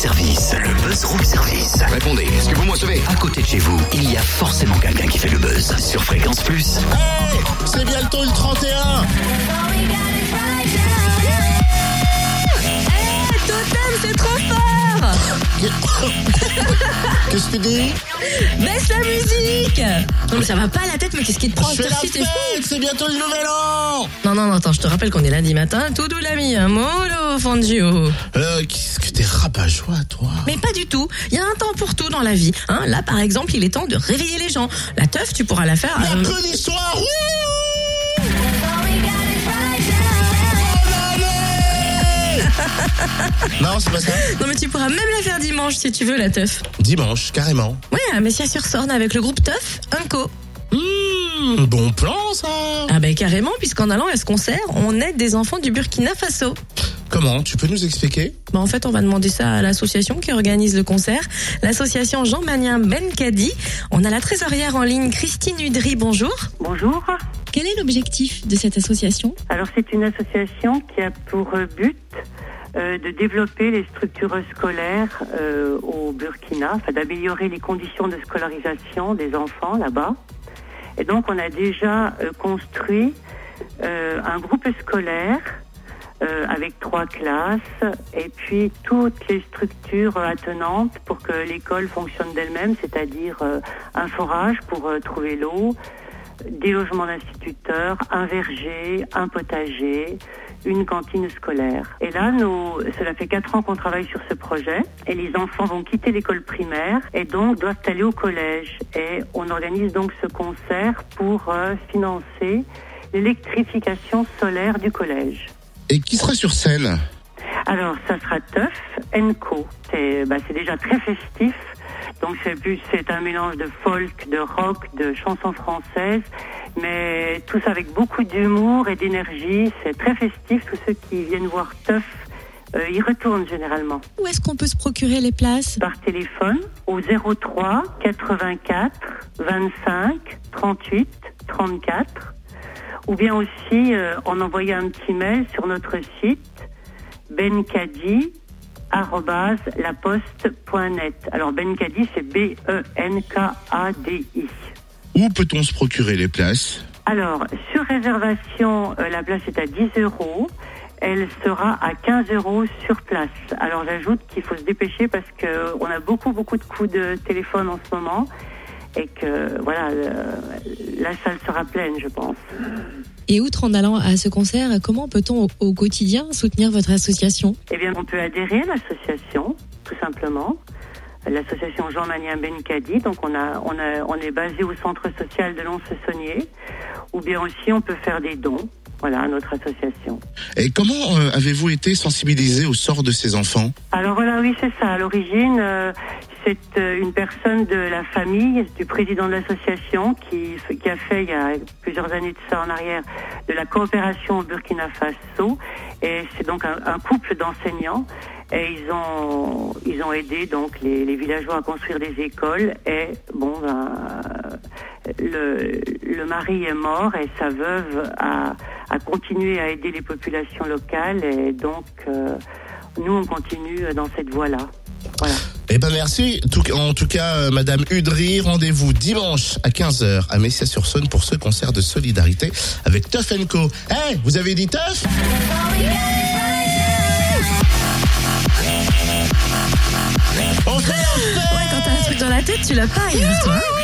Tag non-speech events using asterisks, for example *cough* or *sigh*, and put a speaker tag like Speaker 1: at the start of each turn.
Speaker 1: service. Le buzz room service.
Speaker 2: Répondez, est-ce que vous me recevez?
Speaker 1: À côté de chez vous, il y a forcément quelqu'un qui fait le buzz. Sur Fréquence Plus.
Speaker 3: Hey, c'est bientôt le 31
Speaker 4: Totem, c'est trop fort *laughs*
Speaker 3: Qu'est-ce que tu dis?
Speaker 4: Musique Non mais ça va pas à la tête, mais qu'est-ce qui te prend
Speaker 3: Je fais la fête, c'est bientôt le nouvel an
Speaker 4: Non, non, non, attends, je te rappelle qu'on est lundi matin, tout doux l'ami, un molo fangio.
Speaker 3: euh, Qu'est-ce que t'es rabat-joie, toi
Speaker 4: Mais pas du tout, il y a un temps pour tout dans la vie. Hein. Là, par exemple, il est temps de réveiller les gens. La teuf, tu pourras la faire... euh,
Speaker 3: Mercredi soir, oui Non, c'est pas ça.
Speaker 4: Non mais tu pourras même la faire dimanche si tu veux, la teuf.
Speaker 3: Dimanche, carrément.
Speaker 4: Ouais, à Messia-sur-Sorne avec le groupe Teuf, Unco.
Speaker 3: Mmh, bon plan, ça
Speaker 4: Ah ben carrément, puisqu'en allant à ce concert, on aide des enfants du Burkina Faso.
Speaker 3: Comment? Tu peux nous expliquer?
Speaker 4: Bah en fait, on va demander ça à l'association qui organise le concert, l'association Jean Manien Benkadi. On a la trésorière en ligne Christine Udry, bonjour.
Speaker 5: Bonjour.
Speaker 4: Quel est l'objectif de cette association?
Speaker 5: Alors c'est une association qui a pour euh, but euh, de développer les structures scolaires euh, au Burkina, d'améliorer les conditions de scolarisation des enfants là-bas. Et donc on a déjà euh, construit euh, un groupe scolaire euh, avec trois classes et puis toutes les structures attenantes pour que l'école fonctionne d'elle-même, c'est-à-dire euh, un forage pour trouver l'eau, des logements d'instituteurs, un verger, un potager, une cantine scolaire. Et là, nous, cela fait quatre ans qu'on travaille sur ce projet et les enfants vont quitter l'école primaire et donc doivent aller au collège. Et on organise donc ce concert pour euh, financer l'électrification solaire du collège.
Speaker 3: Et qui sera sur scène?
Speaker 5: Alors, ça sera Teuf Enco. C'est bah, c'est déjà très festif. Donc, c'est plus, c'est un mélange de folk, de rock, de chansons françaises, mais tout ça avec beaucoup d'humour et d'énergie. C'est très festif. Tous ceux qui viennent voir Teuf, euh, y retournent généralement.
Speaker 4: Où est-ce qu'on peut se procurer les places?
Speaker 5: Par téléphone au 03 84 25 38 34 ou bien aussi euh, en envoyant un petit mail sur notre site benkadi laposte.net. Alors Benkadi c'est B E N K A D I.
Speaker 3: Où peut-on se procurer les places?
Speaker 5: Alors sur réservation, euh, la place est à 10 euros. Elle sera à 15 euros sur place. Alors j'ajoute qu'il faut se dépêcher parce que on a beaucoup beaucoup de coups de téléphone en ce moment et que voilà le- la salle sera pleine, je pense.
Speaker 4: Et outre en allant à ce concert, comment peut-on au, au quotidien soutenir votre association?
Speaker 5: Eh bien, on peut adhérer à l'association, tout simplement. L'association Jean Manien Benkadi. Donc, on a, on a, on est basé au centre social de Lons-Saunier. Ou bien aussi, on peut faire des dons. Voilà, à notre association.
Speaker 3: Et comment euh, avez-vous été sensibilisé au sort de ces enfants?
Speaker 5: Alors voilà, oui, c'est ça. À l'origine, euh, c'est euh, une personne de la famille du président de l'association qui, a fait il y a plusieurs années de ça en arrière de la coopération au Burkina Faso. Et c'est donc un, couple d'enseignants. Et ils ont, ils ont aidé donc les, villageois à construire des écoles. Et bon, ben, le, mari est mort et sa veuve a, continué à aider les populations locales. Et donc, euh, nous, on continue dans cette voie-là.
Speaker 3: Eh ben merci. En tout cas, euh, Madame Udry, rendez-vous dimanche à 15h à Messia-sur-Saône pour ce concert de solidarité avec Tuff Co. Eh, vous avez dit Tuff? On fait
Speaker 4: Ouais, quand t'as un truc dans la tête, tu l'as pas, toi.